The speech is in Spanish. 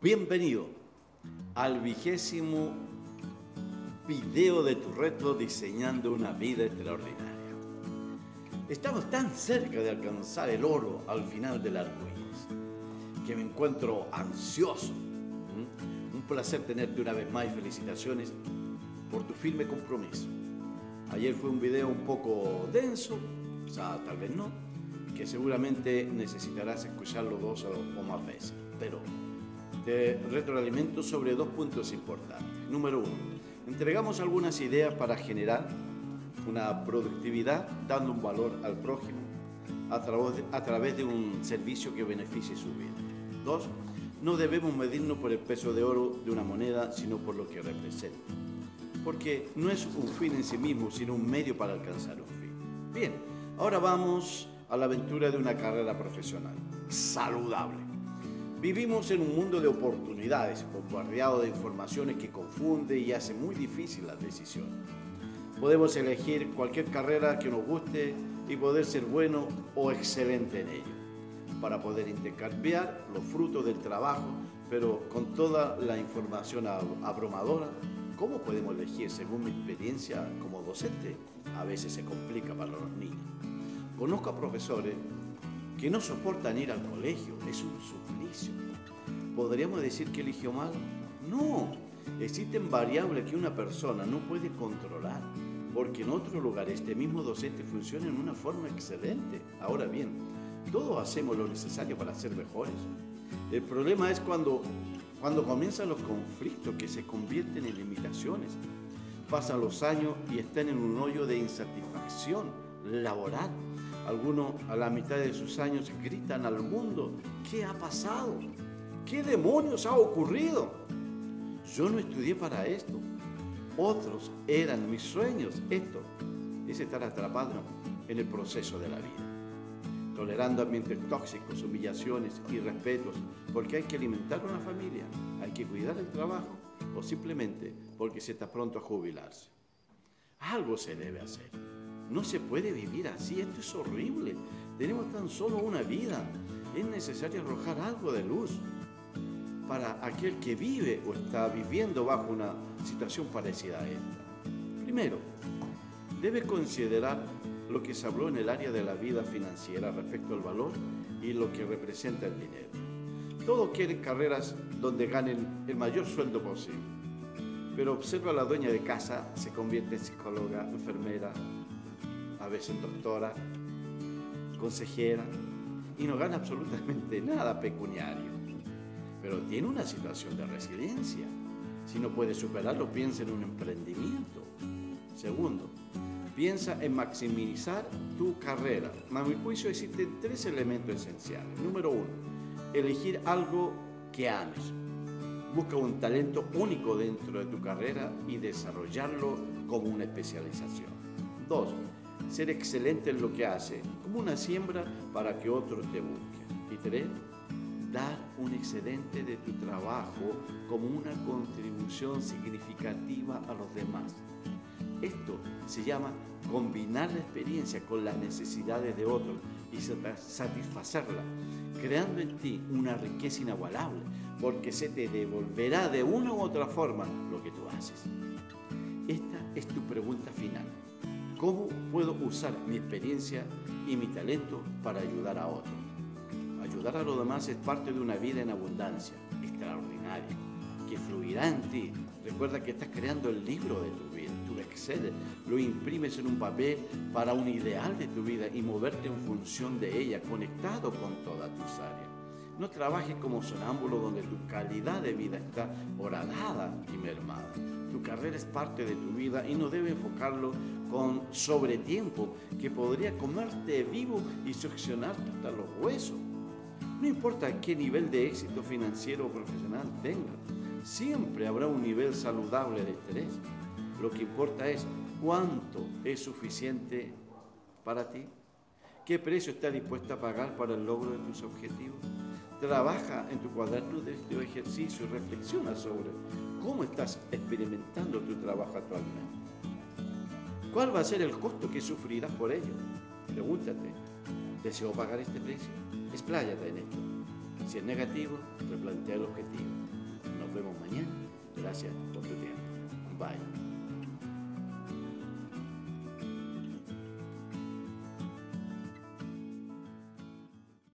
Bienvenido al vigésimo video de tu reto Diseñando una vida extraordinaria. Estamos tan cerca de alcanzar el oro al final del arcoíris que me encuentro ansioso. Un placer tenerte una vez más y felicitaciones por tu firme compromiso. Ayer fue un video un poco denso, o sea, tal vez no, que seguramente necesitarás escucharlo dos o más veces. Pero te retroalimento sobre dos puntos importantes. Número uno, entregamos algunas ideas para generar una productividad dando un valor al prójimo a a través de un servicio que beneficie su vida. Dos, no debemos medirnos por el peso de oro de una moneda, sino por lo que representa. Porque no es un fin en sí mismo, sino un medio para alcanzar un fin. Bien, ahora vamos a la aventura de una carrera profesional saludable. Vivimos en un mundo de oportunidades, bombardeado de informaciones que confunde y hace muy difícil la decisión. Podemos elegir cualquier carrera que nos guste y poder ser bueno o excelente en ello, para poder intercambiar los frutos del trabajo, pero con toda la información abrumadora, ¿cómo podemos elegir según mi experiencia como docente? A veces se complica para los niños. Conozco a profesores que no soportan ir al colegio, es un suplicio. ¿Podríamos decir que eligió mal? No, existen variables que una persona no puede controlar, porque en otro lugar este mismo docente funciona en una forma excelente. Ahora bien, todos hacemos lo necesario para ser mejores. El problema es cuando, cuando comienzan los conflictos que se convierten en limitaciones. Pasan los años y están en un hoyo de insatisfacción laboral algunos a la mitad de sus años gritan al mundo, ¿qué ha pasado? ¿Qué demonios ha ocurrido? Yo no estudié para esto. Otros eran mis sueños. Esto es estar atrapado en el proceso de la vida. Tolerando ambientes tóxicos, humillaciones y respetos, porque hay que alimentar una familia, hay que cuidar el trabajo o simplemente porque se está pronto a jubilarse. Algo se debe hacer. No se puede vivir así, esto es horrible. Tenemos tan solo una vida. Es necesario arrojar algo de luz para aquel que vive o está viviendo bajo una situación parecida a esta. Primero, debe considerar lo que se habló en el área de la vida financiera respecto al valor y lo que representa el dinero. Todos quieren carreras donde ganen el mayor sueldo posible, pero observa a la dueña de casa, se convierte en psicóloga, enfermera, a veces doctora, consejera, y no gana absolutamente nada pecuniario. Pero tiene una situación de residencia. Si no puede superarlo, piensa en un emprendimiento. Segundo, piensa en maximizar tu carrera. A mi juicio existen tres elementos esenciales. Número uno, elegir algo que ames. Busca un talento único dentro de tu carrera y desarrollarlo como una especialización. Dos, ser excelente en lo que hace, como una siembra para que otros te busquen. Y tres, dar un excedente de tu trabajo como una contribución significativa a los demás. Esto se llama combinar la experiencia con las necesidades de otros y satisfacerla, creando en ti una riqueza inagualable, porque se te devolverá de una u otra forma lo que tú haces. Esta es tu pregunta final. ¿Cómo puedo usar mi experiencia y mi talento para ayudar a otros? Ayudar a los demás es parte de una vida en abundancia, extraordinaria, que fluirá en ti. Recuerda que estás creando el libro de tu vida, tú excedes, lo imprimes en un papel para un ideal de tu vida y moverte en función de ella, conectado con todas tus áreas. No trabajes como sonámbulo donde tu calidad de vida está horadada y mermada. Tu carrera es parte de tu vida y no debes enfocarlo con sobretiempo que podría comerte vivo y succionarte hasta los huesos. No importa qué nivel de éxito financiero o profesional tengas, siempre habrá un nivel saludable de estrés. Lo que importa es cuánto es suficiente para ti. ¿Qué precio estás dispuesto a pagar para el logro de tus objetivos? Trabaja en tu cuaderno de este ejercicio y reflexiona sobre cómo estás experimentando tu trabajo actualmente. ¿Cuál va a ser el costo que sufrirás por ello? Pregúntate, ¿deseo pagar este precio? Expláyate en esto. Si es negativo, replantea el objetivo. Nos vemos mañana. Gracias por tu tiempo. Bye.